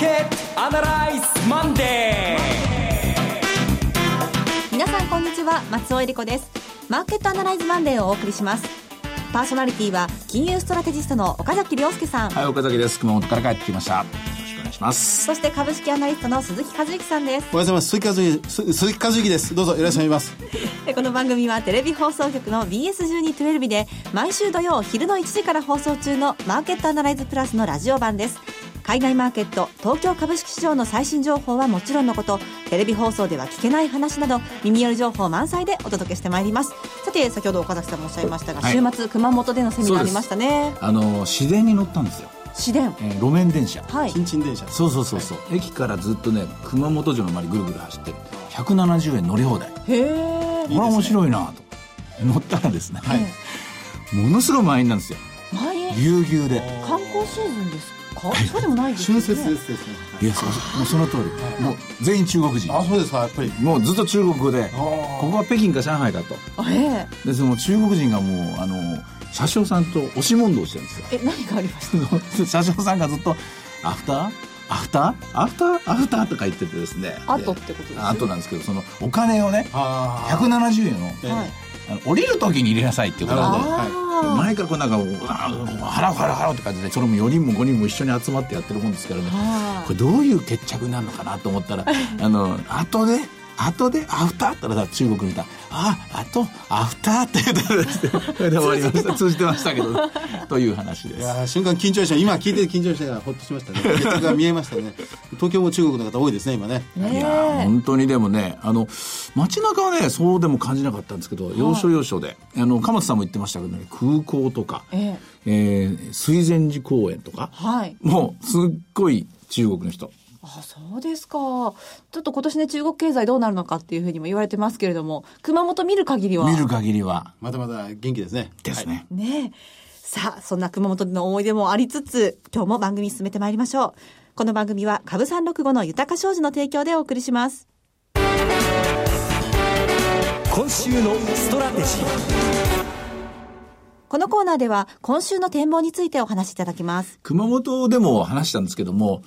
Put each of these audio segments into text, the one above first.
ケットアナライズマンデー。皆さんこんにちは松尾恵理子です。マーケットアナライズマンデーをお送りします。パーソナリティは金融ストラテジストの岡崎亮介さん。はい岡崎です。熊本から帰ってきました。します。そして株式アナリストの鈴木和之さんです。おはようございます。鈴木和之鈴木和之です。どうぞよろしくお願いします。この番組はテレビ放送局の BS1212 で毎週土曜昼の1時から放送中のマーケットアナライズプラスのラジオ版です海外マーケット東京株式市場の最新情報はもちろんのことテレビ放送では聞けない話など耳寄り情報満載でお届けしてまいります。さて先ほど岡崎さんもおっしゃいましたが、はい、週末熊本でのセミナーありましたね。あの自然に乗ったんですよ。市電、えー、路面電車。はい。新陳電車。そうそうそうそう、はい、駅からずっとね熊本城の周りぐるぐる走って170円乗り放題。へえこれ面白いなと。乗ったらですね、はい、ものすごい満員なんですよ。満員。ぎゅうぎゅうで。観光シーズンですか？そうでもないですね春節ですね。いやそもうその通り、もう全員中国人。あそうですかやっぱり。もうずっと中国語でここは北京か上海だと。ええ。でその中国人がもうあの車掌さんと押し問答してるんですよ。え何がありました？車掌さんがずっと「アフター？アフター？アフター？アフター」とか言っててですね。後ってことです後なんですけどそのお金をね170円を、降りる時に入れなさいっていうことで、はい、前からこうなんか払う払う払うって感じでそれも4人も5人も一緒に集まってやってるもんですからね。これどういう決着なのかなと思ったら あの後で後でアフター？って言ったら中国にいたああとアフター？って言ったらですねそれで終わりました。通じてましたけど。という話です。いや瞬間緊張した。今聞いて緊張したからほっとしましたね。決着が見えましたね。東京も中国の方多いですね今ね。いや本当にでもねあの街中はねそうでも感じなかったんですけど、要所要所で。あの鎌田さんも言ってましたけどね空港とか、え。えー、水前寺公園とか、はい、もうすっごい中国の人あそうですか。ちょっと今年ね、中国経済どうなるのかっていうふうにも言われてますけれども、熊本見る限りは？見る限りは。まだまだ元気ですね。ですね。はい、ねさあ、そんな熊本での思い出もありつつ、今日も番組進めてまいりましょう。この番組は、株三六五の豊か商事の提供でお送りします。今週のストラテジー。このコーナーでは今週の展望についてお話しいただきます。熊本でも話したんですけども、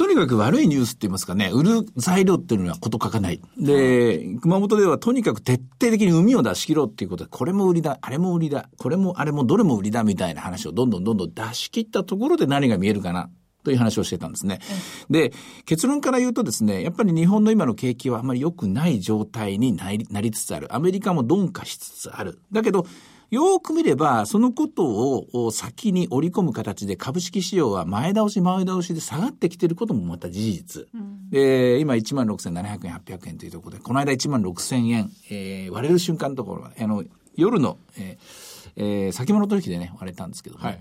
とにかく悪いニュースって言いますかね、売る材料っていうのはこと書かない。で、熊本ではとにかく徹底的に海を出し切ろうっていうことで、これも売りだ、あれも売りだ、これもあれもどれも売りだみたいな話をどんどんどんどん出し切ったところで何が見えるかな。という話をしてたんですね。で、結論から言うとですね、やっぱり日本の今の景気はあまり良くない状態になりなりつつある。アメリカも鈍化しつつある。だけど、よく見れば、そのことを先に織り込む形で株式市場は前倒し前倒しで下がってきていることもまた事実。うん、で、今16,700円、800円というところで、この間16,000円、えー、割れる瞬間のところは、あの、夜の、えーえー、先物取引でね、割れたんですけど、ね、はい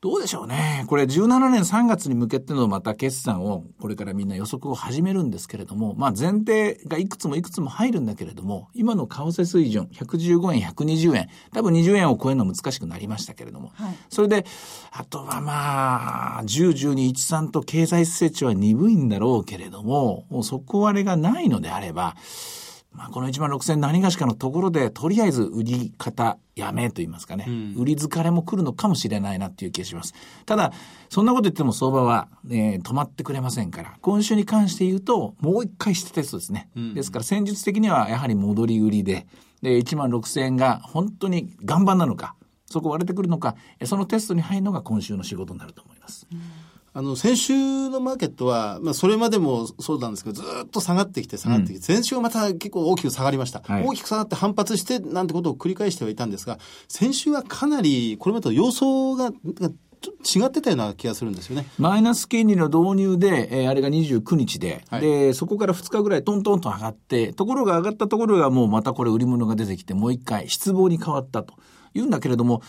どうでしょうね。これ17年3月に向けてのまた決算をこれからみんな予測を始めるんですけれども、まあ前提がいくつもいくつも入るんだけれども、今の為替水準115円、120円、多分20円を超えるの難しくなりましたけれども、はい、それで、あとはまあ、10、12、13と経済成長は鈍いんだろうけれども、もう底割れがないのであれば、まあ、この1万6000何がしかのところで、とりあえず売り方やめと言いますかね、うん、売り疲れも来るのかもしれないなっていう気がします。ただ、そんなこと言っても相場は、えー、止まってくれませんから、今週に関して言うと、もう一回してテストですね。うん、ですから戦術的にはやはり戻り売りで、で、1万6000円が本当に岩盤なのか、そこ割れてくるのか、そのテストに入るのが今週の仕事になると思います。うんあの、先週のマーケットは、まあ、それまでもそうなんですけど、ずっと下がってきて下がってきて、うん、先週はまた結構大きく下がりました、はい、大きく下がって反発して、なんてことを繰り返してはいたんですが、先週はかなり、これまでと様相が、違ってたような気がするんですよね。マイナス金利の導入で、えー、あれが29日で、はい、で、そこから2日ぐらいトントンと上がって、ところが上がったところがもうまたこれ売り物が出てきて、もう一回失望に変わったというんだけれども、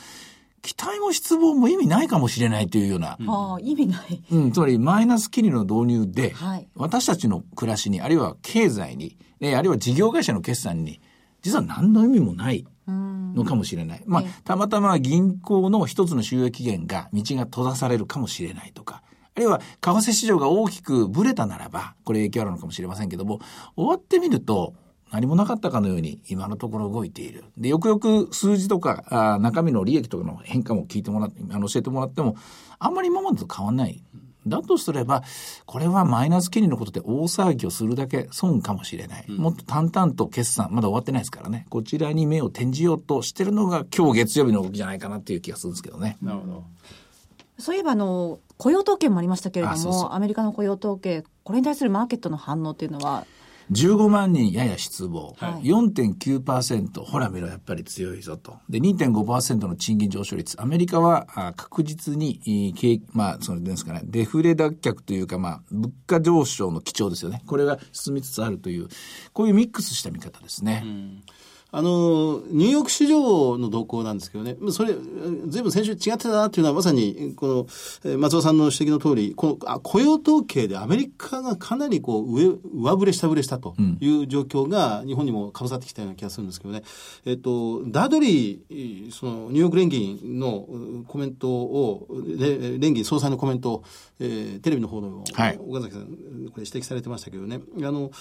期待も失望も意味ないかもしれないというような。ああ、意味ない。うん、つまりマイナス金利の導入で、はい、私たちの暮らしに、あるいは経済に、えあるいは事業会社の決算に、実は何の意味もないのかもしれない。まあ、たまたま銀行の一つの収益源が、道が閉ざされるかもしれないとか、あるいは為替市場が大きくブレたならば、これ影響あるのかもしれませんけども、終わってみると、何もなかったかのように今のところ動いている。で、よくよく数字とか、あ中身の利益とかの変化も聞いてもらって、あの教えてもらっても、あんまり今までと変わんないだとすれば、これはマイナス金利のことで大騒ぎをするだけ損かもしれない。うん、もっと淡々と決算、まだ終わってないですからね。こちらに目を転じようとしてるのが今日月曜日の動きじゃないかなっていう気がするんですけどね。なるほど。そういえばあの、雇用統計もありましたけれども、そうそうアメリカの雇用統計、これに対するマーケットの反応っていうのは15万人やや失望。はい、4.9%、ほら見ろ、やっぱり強いぞと。で、2.5%の賃金上昇率。アメリカは確実に、まあ、そのですかね、デフレ脱却というか、まあ、物価上昇の基調ですよね。これが進みつつあるという、こういうミックスした見方ですね。うんあの、ニューヨーク市場の動向なんですけどね、それ、ずいぶん先週違ってたなっていうのは、まさに、この、松尾さんの指摘の通り、このあ雇用統計でアメリカがかなりこう、上、上振れ下振れしたという状況が、日本にもかぶさってきたような気がするんですけどね。えっと、ダードリー、その、ニューヨーク連銀のコメントを、連銀総裁のコメントを、えー、テレビの方の、はい、岡崎さん、これ指摘されてましたけどね、あの、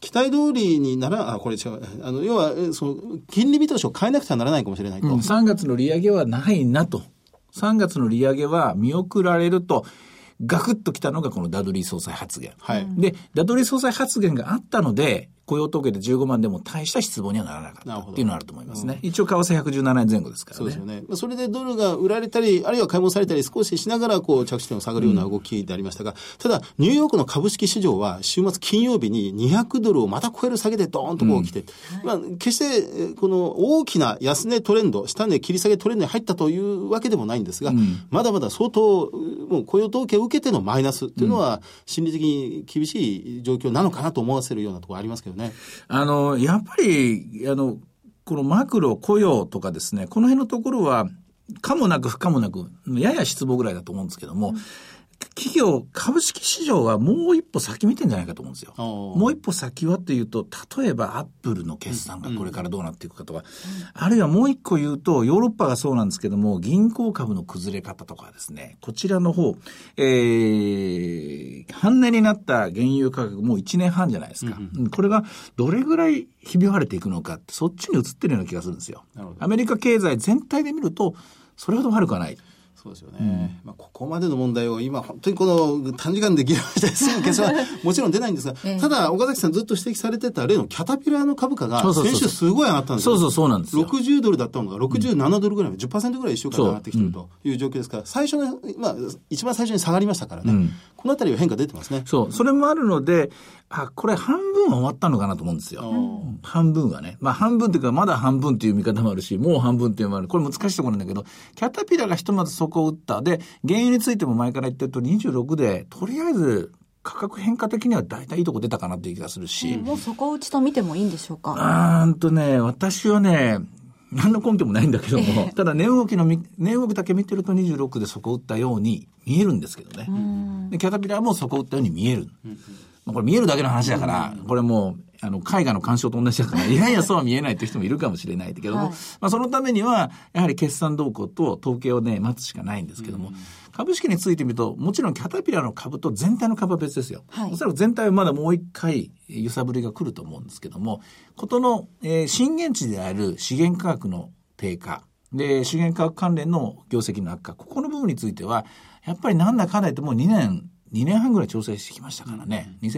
期待通りになら、あ、これ違う、あの、要は、その、金利見通しを変えなくてはならないかもしれないと。うん、3月の利上げはないなと。3月の利上げは見送られると。ガクッときたのがこのダドリー総裁発言。はい。で、ダドリー総裁発言があったので、雇用統計で15万でも大した失望にはならなかったっていうのはあると思いますね。うん、一応為替117円前後ですからね。そうですよね。それでドルが売られたり、あるいは買い戻されたり少ししながらこう着地点を下がるような動きでありましたが、うん、ただニューヨークの株式市場は週末金曜日に200ドルをまた超える下げでドーンとこう来て、うん、まあ決してこの大きな安値トレンド、下値切り下げトレンドに入ったというわけでもないんですが、まだまだ相当もう雇用統計を受けてのマイナスっていうのは心理的に厳しい状況なのかなと思わせるようなところありますけどね。あの、やっぱり、あの、このマクロ雇用とかですね、この辺のところは、かもなく不可もなく、やや失望ぐらいだと思うんですけども、うん企業、株式市場はもう一歩先見てんじゃないかと思うんですよ。もう一歩先はっていうと、例えばアップルの決算がこれからどうなっていくかとか、うんあるいはもう一個言うと、ヨーロッパがそうなんですけども、銀行株の崩れ方とかですね、こちらの方、えー、半値になった原油価格もう1年半じゃないですか。うんうん、これがどれぐらいひび割れていくのかって、そっちに移ってるような気がするんですよ。アメリカ経済全体で見ると、それほど悪くはない。そうですよね、うん、まあ、ここまでの問題を今本当にこの短時間で議論してすぐ結論は もちろん出ないんですが、ただ岡崎さんずっと指摘されてた例のキャタピラーの株価が先週すごい上がったんですよ。そうそうそうなんですよ。60ドルだったのが67ドルぐらい、うん、10%ぐらい一週間上がってきてるという状況ですから、最初の、まあ、一番最初に下がりましたからね、うん、このあたりは変化出てますね。そう。それもあるので、あ、これ半分は終わったのかなと思うんですよ。半分はね。まあ半分っていうか、まだ半分っていう見方もあるし、もう半分っていうのもある。これ難しいところなんだけど、キャタピラがひとまずそこを打った。で、原油についても前から言ってると26で、とりあえず価格変化的には大体いいとこ出たかなっていう気がするし。うん、もう底打ちと見てもいいんでしょうか？うんとね、私はね、何の根拠もないんだけども、えー、ただ値動きの、値動きだけ見てると26で底打ったように見えるんですけどね。でキャタピラーも底打ったように見える。これ見えるだけの話だから、これもう、あの、絵画の鑑賞と同じだから、いやいやそうは見えないっていう人もいるかもしれないけども、はい、まあそのためには、やはり決算動向と統計をね、待つしかないんですけども、株式についてみると、もちろんキャタピラの株と全体の株は別ですよ。はい、おそらく全体はまだもう一回揺さぶりが来ると思うんですけども、ことの、えー、震源地である資源価格の低下、で、資源価格関連の業績の悪化、ここの部分については、やっぱりなんだかんだ言ってもう2年2年半ぐらい調整してきましたからね、うん、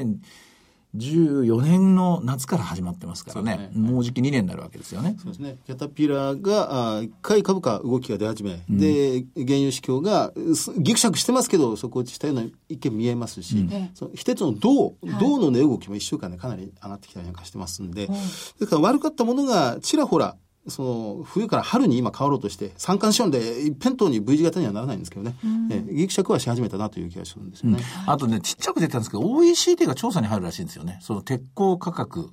2014年の夏から始まってますからね、ね。もうじき2年になるわけですよね。そうですね。キャタピラーが、一回株価動きが出始め、うん、で、原油市況がぎくしゃくしてますけど、底落ちしたような一見見えますし、うん、その一つの銅、銅の値動きも1週間でかなり上がってきたりなんかしてますんで、はい、ですから悪かったものがちらほらその冬から春に今変わろうとして三寒四温で一辺倒に V 字型にはならないんですけどね、えギクシャクはし始めたなという気がするんですよね、うん、あとねちっちゃく出たんですけど OECD が調査に入るらしいんですよねその鉄鋼価格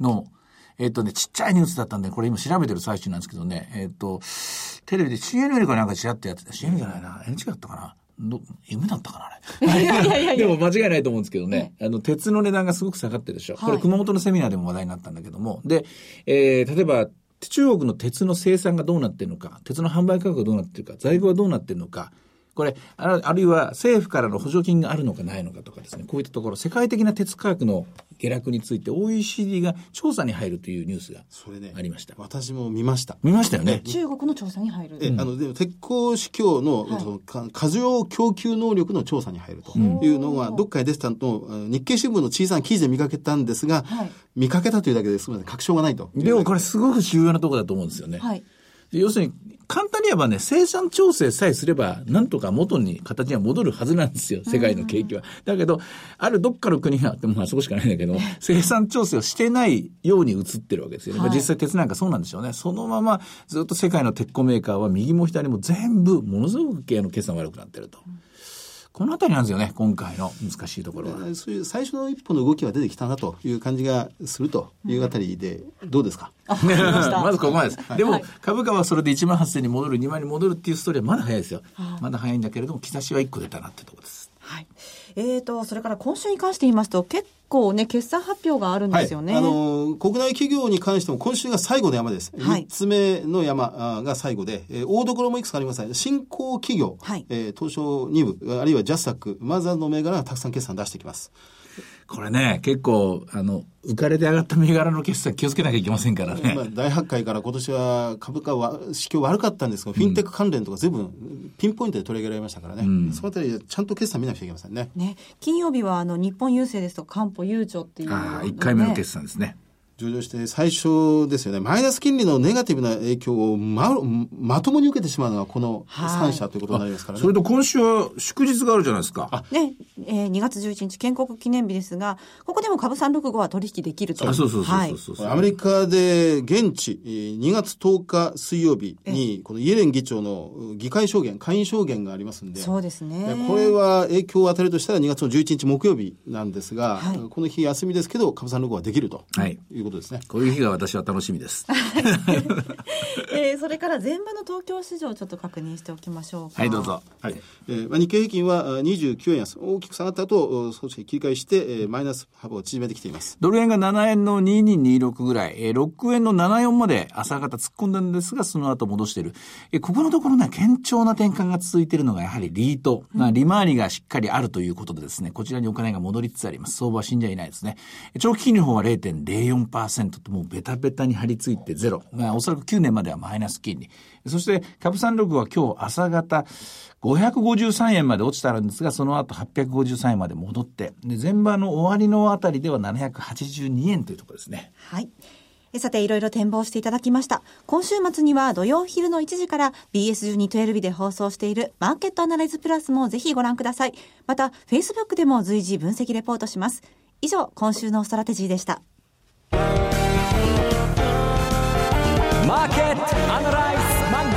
のえっ、とね、ちっちゃいニュースだったんで、これ今調べてる最中なんですけどね、えっ、と、テレビで CNN かなんかちらってやってた。CNN じゃないな。NHK だったかな。ど夢だったかなあれ。いやいやいやでも間違いないと思うんですけどね。あの、鉄の値段がすごく下がってるでしょ。これ熊本のセミナーでも話題になったんだけども。で、えー、例えば、中国の鉄の生産がどうなってるのか、鉄の販売価格がどうなってるか、在庫はどうなってるのか、これ、ああるいは政府からの補助金があるのかないのかとかですね、こういったところ、世界的な鉄価格の下落について OECD が調査に入るというニュースがそれね、ありました。私も見ました。見ましたよね。中国の調査に入る。え、あの、でも鉄鋼市況の、そのか過剰供給能力の調査に入るというのが、どっかで出てたのと、日経新聞の小さな記事で見かけたんですが、はい見かけたというだけですみません、確証がないと。でもこれすごく重要なところだと思うんですよね。はい。で要するに、簡単に言えばね、生産調整さえすれば、なんとか元に形には戻るはずなんですよ、世界の景気は。だけど、あるどっかの国が、まあそこしかないんだけど、生産調整をしてないように映ってるわけですよね。はい実際鉄なんかそうなんでしょうね。そのままずっと世界の鉄鋼メーカーは右も左も全部、ものすごく経営の決算悪くなってると。このあたりなんですよね、今回の難しいところは。そういう最初の一歩の動きは出てきたなという感じがするというあたりで、どうですか、あ、わかりま。まずここまでです。でも、はい株価はそれで1万8000に戻る、2万に戻るっていうストーリーはまだ早いですよ。まだ早いんだけれども、兆しは1個出たなってところです。はい。えーと、それから今週に関して言いますと、結構ね、決算発表があるんですよね。あの国内企業に関しても今週が最後の山です。はい3つ目の山あが最後で、えー大所もいくつかありますね。新興企業、はいえー東証2部、あるいはジャスタック、マザーの銘柄がたくさん決算出してきます。これね、結構、あの、浮かれて上がった銘柄の決算気をつけなきゃいけませんからね。まあ、大発会から今年は株価は、市況悪かったんですが、フィンテック関連とか全部ピンポイントで取り上げられましたからね。そのあたりでちゃんと決算見なくちゃいけませんね。ね、金曜日はあの日本郵政ですとか漢方悠長っていうのがああ、1回目の決算ですね。上場して最初ですよね、マイナス金利のネガティブな影響をままともに受けてしまうのがこの3社ということになりますからね。それと今週は祝日があるじゃないですか。ね、えー、2月11日建国記念日ですが、ここでも株365は取引できると。あそうそうそうはいそうそうそう。アメリカで現地えー2月10日水曜日にこのイエレン議長の議会証言、会員証言がありますんで、そうですね。これは影響を与えるとしたら2月の11日木曜日なんですが、はいこの日休みですけど、株三6はできるとはいいうことですね。こういう日が私は楽しみです。えーそれから前場の東京市場をちょっと確認しておきましょうか。はい、どうぞ。はいえーまあ、日経平均はあ29円安、大きく下がった後、少し切り返して、えーマイナス幅を縮めてきています。ドル円が7円の2226ぐらい、えー6円の74まで朝方突っ込んだんですが、その後戻している。えーここのところね、堅調な転換が続いているのがやはりリート。まあ、利回りがしっかりあるということでですね、こちらにお金が戻りつつあります。相場は死んじゃいないですね。長期金利の方は0.04%ともうベタベタに張り付いてゼロ。まあ、おそらく9年まではマイナス金利。そして、株三六は今日朝方553円まで落ちたんですが、その後853円まで戻って、で、前場の終わりのあたりでは782円というところですね。はい。さて、いろいろ展望していただきました。今週末には土曜昼の1時から BS1212 で放送しているマーケットアナライズプラスもぜひご覧ください。また、Facebook でも随時分析レポートします。以上、今週のストラテジーでした。マーケットアナライズマンデ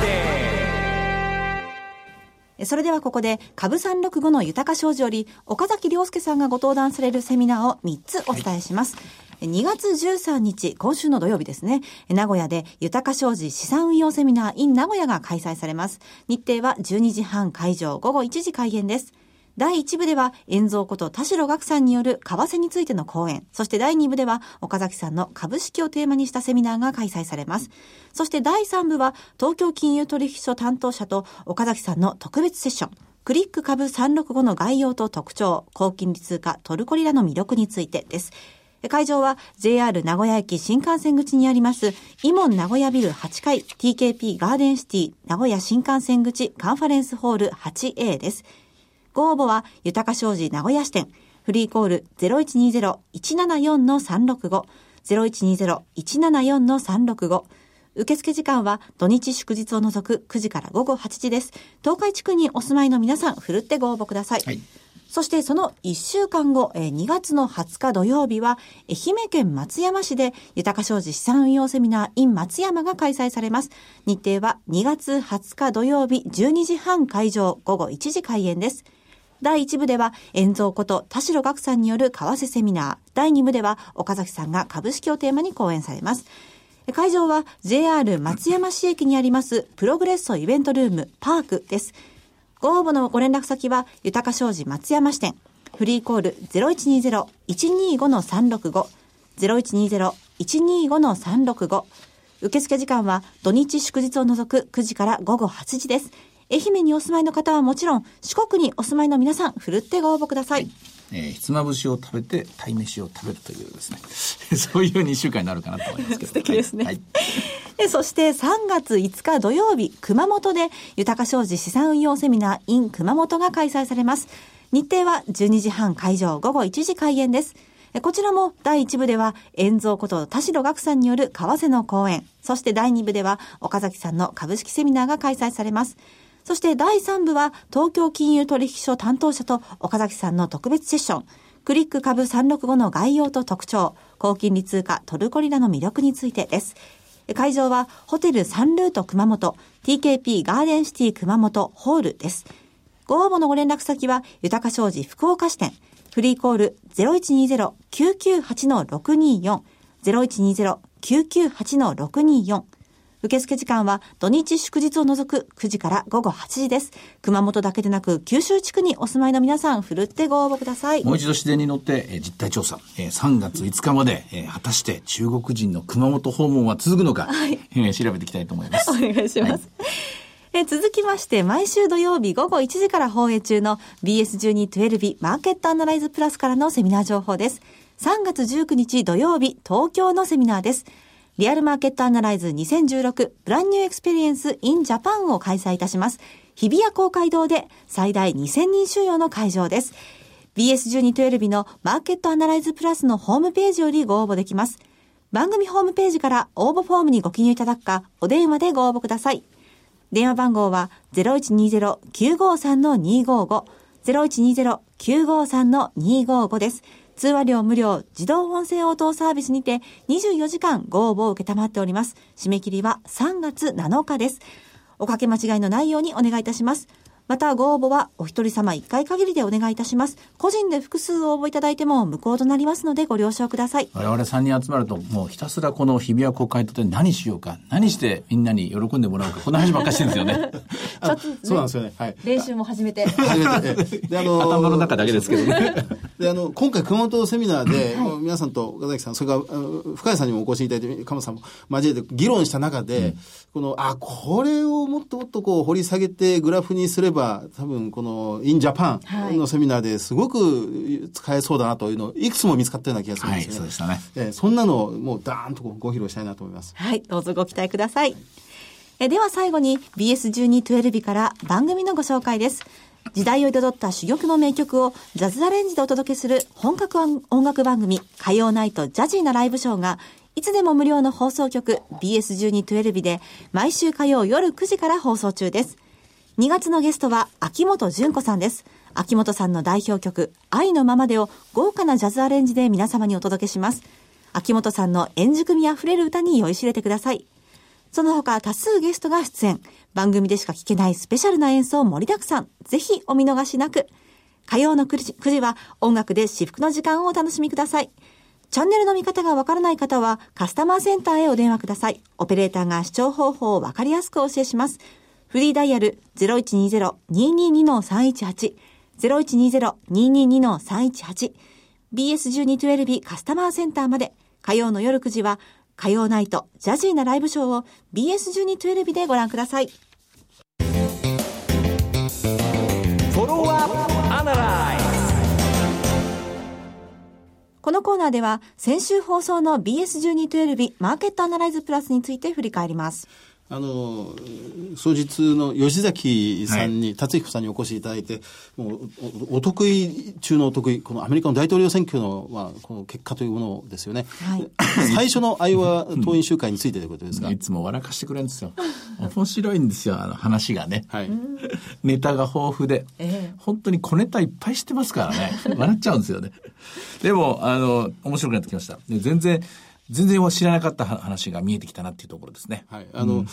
えそれではここで、株365の豊か商事より、岡崎良介さんがご登壇されるセミナーを3つお伝えします。え2月13日、今週の土曜日ですね、え名古屋で豊か商事資産運用セミナー in 名古屋が開催されます。日程は12時半会場、午後1時開演です。第1部では、遠蔵こと田代岳さんによる為替についての講演、そして第2部では、岡崎さんの株式をテーマにしたセミナーが開催されます。そして第3部は、東京金融取引所担当者と岡崎さんの特別セッション、クリック株365の概要と特徴、高金利通貨トルコリラの魅力についてです。会場は JR 名古屋駅新幹線口にあります、イモン名古屋ビル8階 TKP ガーデンシティ名古屋新幹線口カンファレンスホール 8A です。ご応募は、豊か商事名古屋支店、フリーコール0120-174-365、0120-174-365、受付時間は土日祝日を除く9時から午後8時です。東海地区にお住まいの皆さん、ふるってご応募ください。はいそしてその1週間後、えー2月の20日土曜日は、愛媛県松山市で、豊か商事資産運用セミナー in 松山が開催されます。日程は2月20日土曜日12時半会場、午後1時開演です。第1部では、遠蔵こと田代岳さんによる為替セミナー。第2部では、岡崎さんが株式をテーマに講演されます。会場は JR 松山市駅にありますプログレッソイベントルームパークです。ご応募のご連絡先は、豊か商事松山支店、フリーコール0120-125-365、0120-125-365、受付時間は土日祝日を除く9時から午後8時です。愛媛にお住まいの方はもちろん、四国にお住まいの皆さん、ふるってご応募ください。えー、ひつまぶしを食べて、鯛めしを食べるというですね。そういう2週間になるかなと思いますけど。素敵ですね。はい。でそして3月5日土曜日、熊本で、豊か商事資産運用セミナー in 熊本が開催されます。日程は12時半会場、午後1時開演です。こちらも第1部では、遠蔵こと田代岳さんによる為替の講演、そして第2部では岡崎さんの株式セミナーが開催されます。そして第3部は東京金融取引所担当者と岡崎さんの特別セッション、クリック株365の概要と特徴、高金利通貨トルコリラの魅力についてです。会場はホテルサンルート熊本、TKP ガーデンシティ熊本ホールです。ご応募のご連絡先は、豊か商事福岡支店、フリーコール0120-998-624、0120-998-624。受付時間は土日祝日を除く9時から午後8時です。熊本だけでなく九州地区にお住まいの皆さん、ふるってご応募ください。もう一度自然に乗って、えー実態調査、えー3月5日まで、えー果たして中国人の熊本訪問は続くのか、えー調べていきたいと思います。お願いします。えー続きまして、毎週土曜日午後1時から放映中の BS1212 マーケットアナライズプラスからのセミナー情報です。3月19日土曜日、東京のセミナーです。リアルマーケットアナライズ2016ブランニューエクスペリエンス in Japan を開催いたします。日比谷公会堂で最大2000人収容の会場です。BS1212 のマーケットアナライズプラスのホームページよりご応募できます。番組ホームページから応募フォームにご記入いただくか、お電話でご応募ください。電話番号は0120-953-255、0120-953-255です。通話料無料自動音声応答サービスにて24時間ご応募を受けたまっております。締め切りは3月7日です。おかけ間違いのないようにお願いいたします。またご応募はお一人様1回限りでお願いいたします。個人で複数応募いただいても無効となりますのでご了承ください。我々3人集まると、もうひたすらこの日比谷公会堂で何しようか、何してみんなに喜んでもらうか、こんな話ばっかりしてるんですよね。あそうなんですよね。はい。練習も始めて。初めて。ええで、あの頭の中だけですけどね。で、あの、今回熊本セミナーで、皆さんと岡崎さん、それから、深谷さんにもお越しいただいて、鎌田さんも交えて議論した中で、この、あ、これをもっともっとこう掘り下げてグラフにすれば、多分この、インジャパンのセミナーですごく使えそうだなというの、いくつも見つかったような気がするんはい、ですよね。そうでしたね。ええそんなのをもうダーンとご披露したいなと思います。はい、どうぞご期待ください。えでは最後に BS1212 から番組のご紹介です。時代を彩った珠玉の名曲をジャズアレンジでお届けする本格音楽番組火曜ナイトジャジーなライブショーがいつでも無料の放送局 BS1212 で毎週火曜夜9時から放送中です。2月のゲストは秋元純子さんです。秋元さんの代表曲愛のままでを豪華なジャズアレンジで皆様にお届けします。秋元さんの円熟味あふれる歌に酔いしれてください。その他多数ゲストが出演。番組でしか聴けないスペシャルな演奏盛りだくさん。ぜひお見逃しなく。火曜の9時 ,9 時は音楽で至福の時間をお楽しみください。チャンネルの見方がわからない方はカスタマーセンターへお電話ください。オペレーターが視聴方法をわかりやすくお教えします。フリーダイヤル0120-222-318 0120-222-318 BS1212 カスタマーセンターまで火曜の夜9時は火曜ナイトジャジーなライブショーを BS1212 でご覧ください。このコーナーでは先週放送の BS1212 マーケットアナライズプラスについて振り返ります。あの、総日の吉崎さんに、達彦さんにお越しいただいて、もうお、お得意中のお得意、このアメリカの大統領選挙の、まあ、この結果というものですよね。はい 最初のアイオワ党員集会についてということですが。いつも笑かしてくれるんですよ。面白いんですよ、あの話がね。はい。ネタが豊富で、ええ本当に小ネタいっぱいしてますからね。笑っちゃうんですよね。でも、あの、面白くなってきました。で全然、全然知らなかった話が見えてきたなっていうところですね。はい。あの、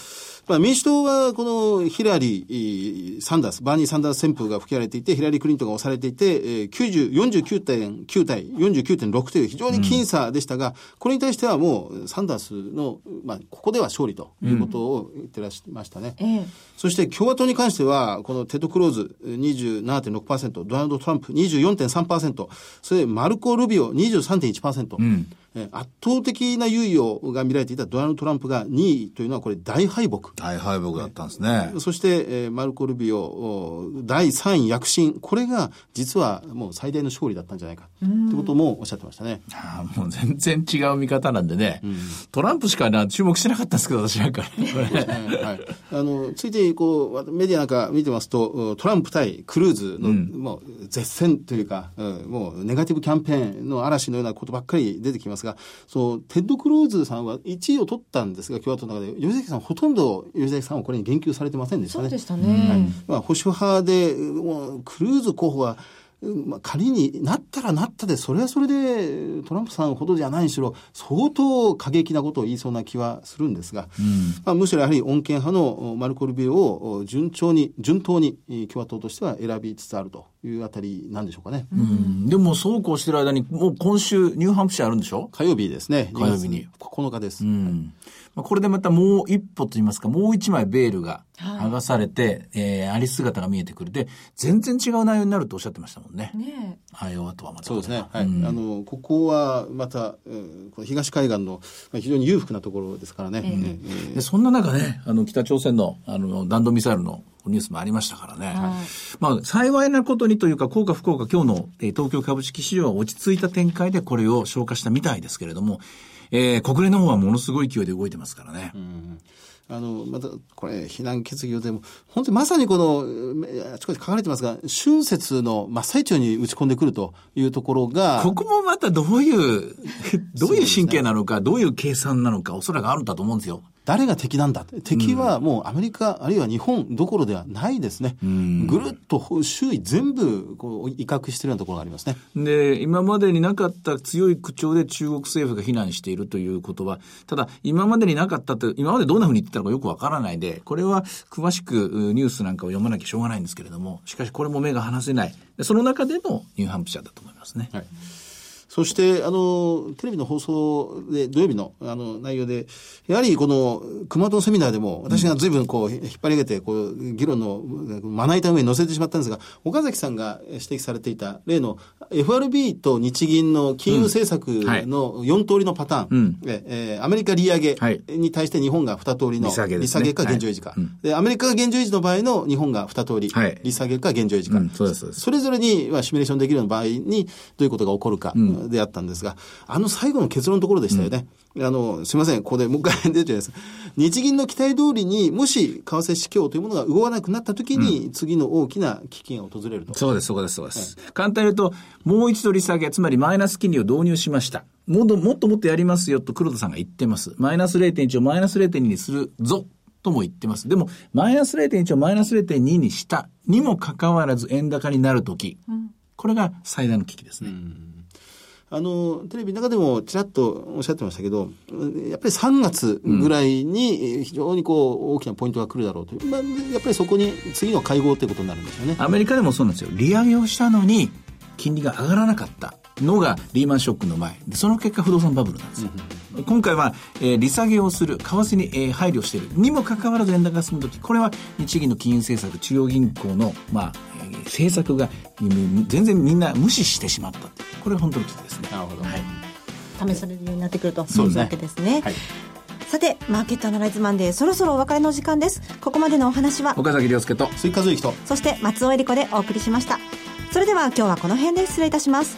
まあ、民主党はこのヒラリー、サンダース、バーニー・サンダース旋風が吹き荒れていて、ヒラリー・クリントンが押されていて、えー、90 49.9対49.6という非常に僅差でしたが、これに対してはもうサンダースの、まあ、ここでは勝利ということを言ってらっしゃいましたね。ええそして共和党に関しては、このテッド・クルーズ27.6%、ドナルド・トランプ24.3%、それでマルコ・ルビオ23.1%、えー圧倒的な優位をが見られていたドナルド・トランプが2位というのはこれ大敗北。大敗北だったんですね。そして、えー、マルコ・ルビオ第3位躍進。これが実はもう最大の勝利だったんじゃないかということもおっしゃってましたね。あもう全然違う見方なんでね、うん、トランプしかな注目してなかったんですけど、私なんかね。はい。あの、ついてこう、メディアなんか見てますと、トランプ対クルーズの、うん、もう絶戦というか、うん、もうネガティブキャンペーンの嵐のようなことばっかり出てきますが、そう、テッド・クルーズさんは1位を取ったんですが、共和党の中で、吉崎さんほとんど吉崎さんはこれに言及されてませんでしたね。そうでしたね。はい、まあ、保守派で、もうクルーズ候補は、まあ、仮になったらなったで、それはそれでトランプさんほどじゃないにしろ、相当過激なことを言いそうな気はするんですが、うん、まあ、むしろやはり穏健派のマルコ・ルビオを順調に、順当に共和党としては選びつつあるというあたりなんでしょうかね。うん、でもそうこうしてる間に、もう今週、ニューハンプシャーあるんでしょ？火曜日ですね。火曜日に。9日です。うんまあ、これでまたもう一歩といいますか、もう一枚ベールが剥がされて、はい、えー、あり姿が見えてくるで、全然違う内容になるとおっしゃってましたもんね。ねアイオワとはまた。そうですね。はい。うん、あの、ここはまた、うん、この東海岸の非常に裕福なところですからね。えー、えー、でそんな中ね、あの、北朝鮮の、あの、弾道ミサイルのニュースもありましたからね。はい、まあ、幸いなことにというか、効果不効果、今日の、えー、東京株式市場は落ち着いた展開でこれを消化したみたいですけれども、えー、国連の方はものすごい勢いで動いてますからね。うんあの、また、これ、避難決議をでも、本当にまさにこの、あちこち書かれてますが、春節の真っ最中に打ち込んでくるというところが。ここもまたどういう、どういう神経なのか、ね、どういう計算なのか、おそらくあるんだと思うんですよ。誰が敵なんだ？敵はもうアメリカ、あるいは日本どころではないですね。ぐるっと周囲全部こう威嚇しているようなところがありますね。で、今までになかった強い口調で中国政府が非難しているということは、ただ今までになかったと、今までどんなふうに言ってたのかよくわからないで、これは詳しくニュースなんかを読まなきゃしょうがないんですけれども、しかしこれも目が離せない。その中でのニューハンプシャーだと思いますね。はいそして、あの、テレビの放送で、土曜日の、あの、内容で、やはりこの、熊本セミナーでも、私が随分こう、引っ張り上げて、こう、議論のまな板上に乗せてしまったんですが、岡崎さんが指摘されていた、例の FRB と日銀の金融政策の4通りのパターン、うん、えー、アメリカ利上げに対して日本が2通りの利下げか現状維持か、はいで、アメリカが現状維持の場合の日本が2通り、はい、利下げか現状維持か、うん、そそれぞれに、まあ、シミュレーションできるような場合に、どういうことが起こるか、うんであったんですが、あの最後の結論のところでしたよね。うん、あの、すみません、ここでもう一回出てです。日銀の期待通りに、もし為替指標というものが動かなくなったときに、次の大きな危機が訪れると。そうです、そうです、そうです。はい、簡単に言うと、もう一度利下げ、つまりマイナス金利を導入しました。もっともっともっとやりますよと黒田さんが言ってます。マイナス0.1をマイナス0.2にするぞとも言ってます。でも、マイナス0.1をマイナス0.2にしたにもかかわらず円高になるとき、うん、これが最大の危機ですね。うんあの、テレビの中でもちらっとおっしゃってましたけど、やっぱり3月ぐらいに非常にこう大きなポイントが来るだろうという、まあ、やっぱりそこに次の会合ということになるんですよね。アメリカでもそうなんですよ。利上げをしたのに、金利が上がらなかったのがリーマンショックの前。でその結果不動産バブルなんですよ。うん、今回は、えー、利下げをする、為替に、えー、配慮しているにもかかわらず円高が進むとき、これは日銀の金融政策、中央銀行の、まあ、えー、政策が全然みんな無視してしまったこれは本当に危機ですね。なるほど。はい。試されるようになってくるというわけですね。はいさて、マーケットアナライズマンデー、そろそろお別れの時間です。ここまでのお話は、岡崎亮介と、追加随と、そして松尾恵理子でお送りしました。それでは今日はこの辺で失礼いたします。